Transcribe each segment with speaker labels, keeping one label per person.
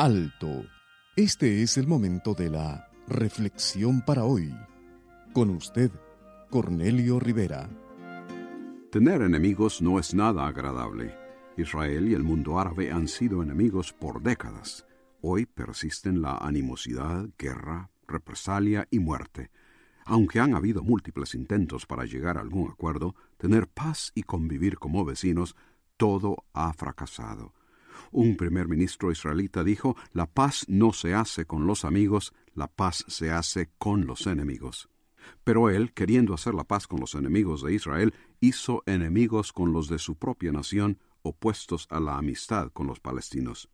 Speaker 1: Alto. Este es el momento de la reflexión para hoy. Con usted, Cornelio Rivera.
Speaker 2: Tener enemigos no es nada agradable. Israel y el mundo árabe han sido enemigos por décadas. Hoy persisten la animosidad, guerra, represalia y muerte. Aunque han habido múltiples intentos para llegar a algún acuerdo, tener paz y convivir como vecinos, todo ha fracasado. Un primer ministro israelita dijo, la paz no se hace con los amigos, la paz se hace con los enemigos. Pero él, queriendo hacer la paz con los enemigos de Israel, hizo enemigos con los de su propia nación, opuestos a la amistad con los palestinos.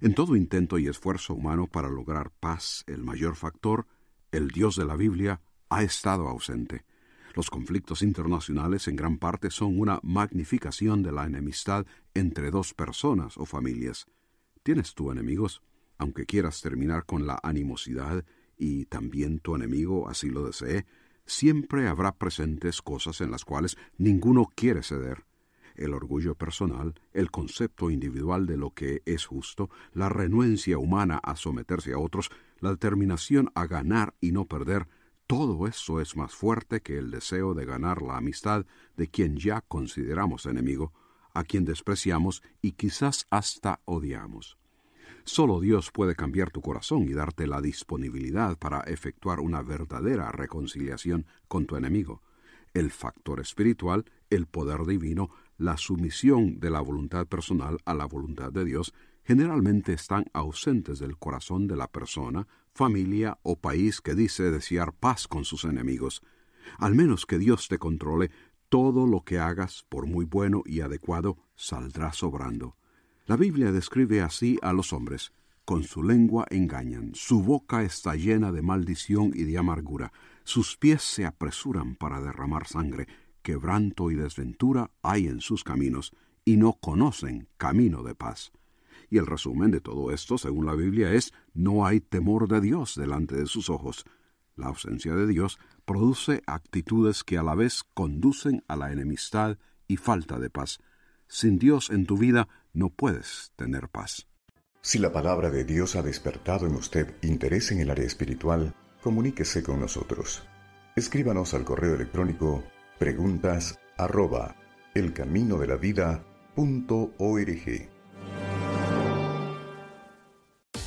Speaker 2: En todo intento y esfuerzo humano para lograr paz, el mayor factor, el Dios de la Biblia, ha estado ausente. Los conflictos internacionales en gran parte son una magnificación de la enemistad entre dos personas o familias. ¿Tienes tú enemigos? Aunque quieras terminar con la animosidad y también tu enemigo así lo desee, siempre habrá presentes cosas en las cuales ninguno quiere ceder. El orgullo personal, el concepto individual de lo que es justo, la renuencia humana a someterse a otros, la determinación a ganar y no perder, todo eso es más fuerte que el deseo de ganar la amistad de quien ya consideramos enemigo, a quien despreciamos y quizás hasta odiamos. Solo Dios puede cambiar tu corazón y darte la disponibilidad para efectuar una verdadera reconciliación con tu enemigo. El factor espiritual, el poder divino, la sumisión de la voluntad personal a la voluntad de Dios generalmente están ausentes del corazón de la persona, familia o país que dice desear paz con sus enemigos. Al menos que Dios te controle, todo lo que hagas, por muy bueno y adecuado, saldrá sobrando. La Biblia describe así a los hombres. Con su lengua engañan, su boca está llena de maldición y de amargura, sus pies se apresuran para derramar sangre, quebranto y desventura hay en sus caminos, y no conocen camino de paz. Y el resumen de todo esto, según la Biblia, es no hay temor de Dios delante de sus ojos. La ausencia de Dios produce actitudes que a la vez conducen a la enemistad y falta de paz. Sin Dios en tu vida no puedes tener paz.
Speaker 3: Si la palabra de Dios ha despertado en usted interés en el área espiritual, comuníquese con nosotros. Escríbanos al correo electrónico preguntas arroba elcaminodelavida.org.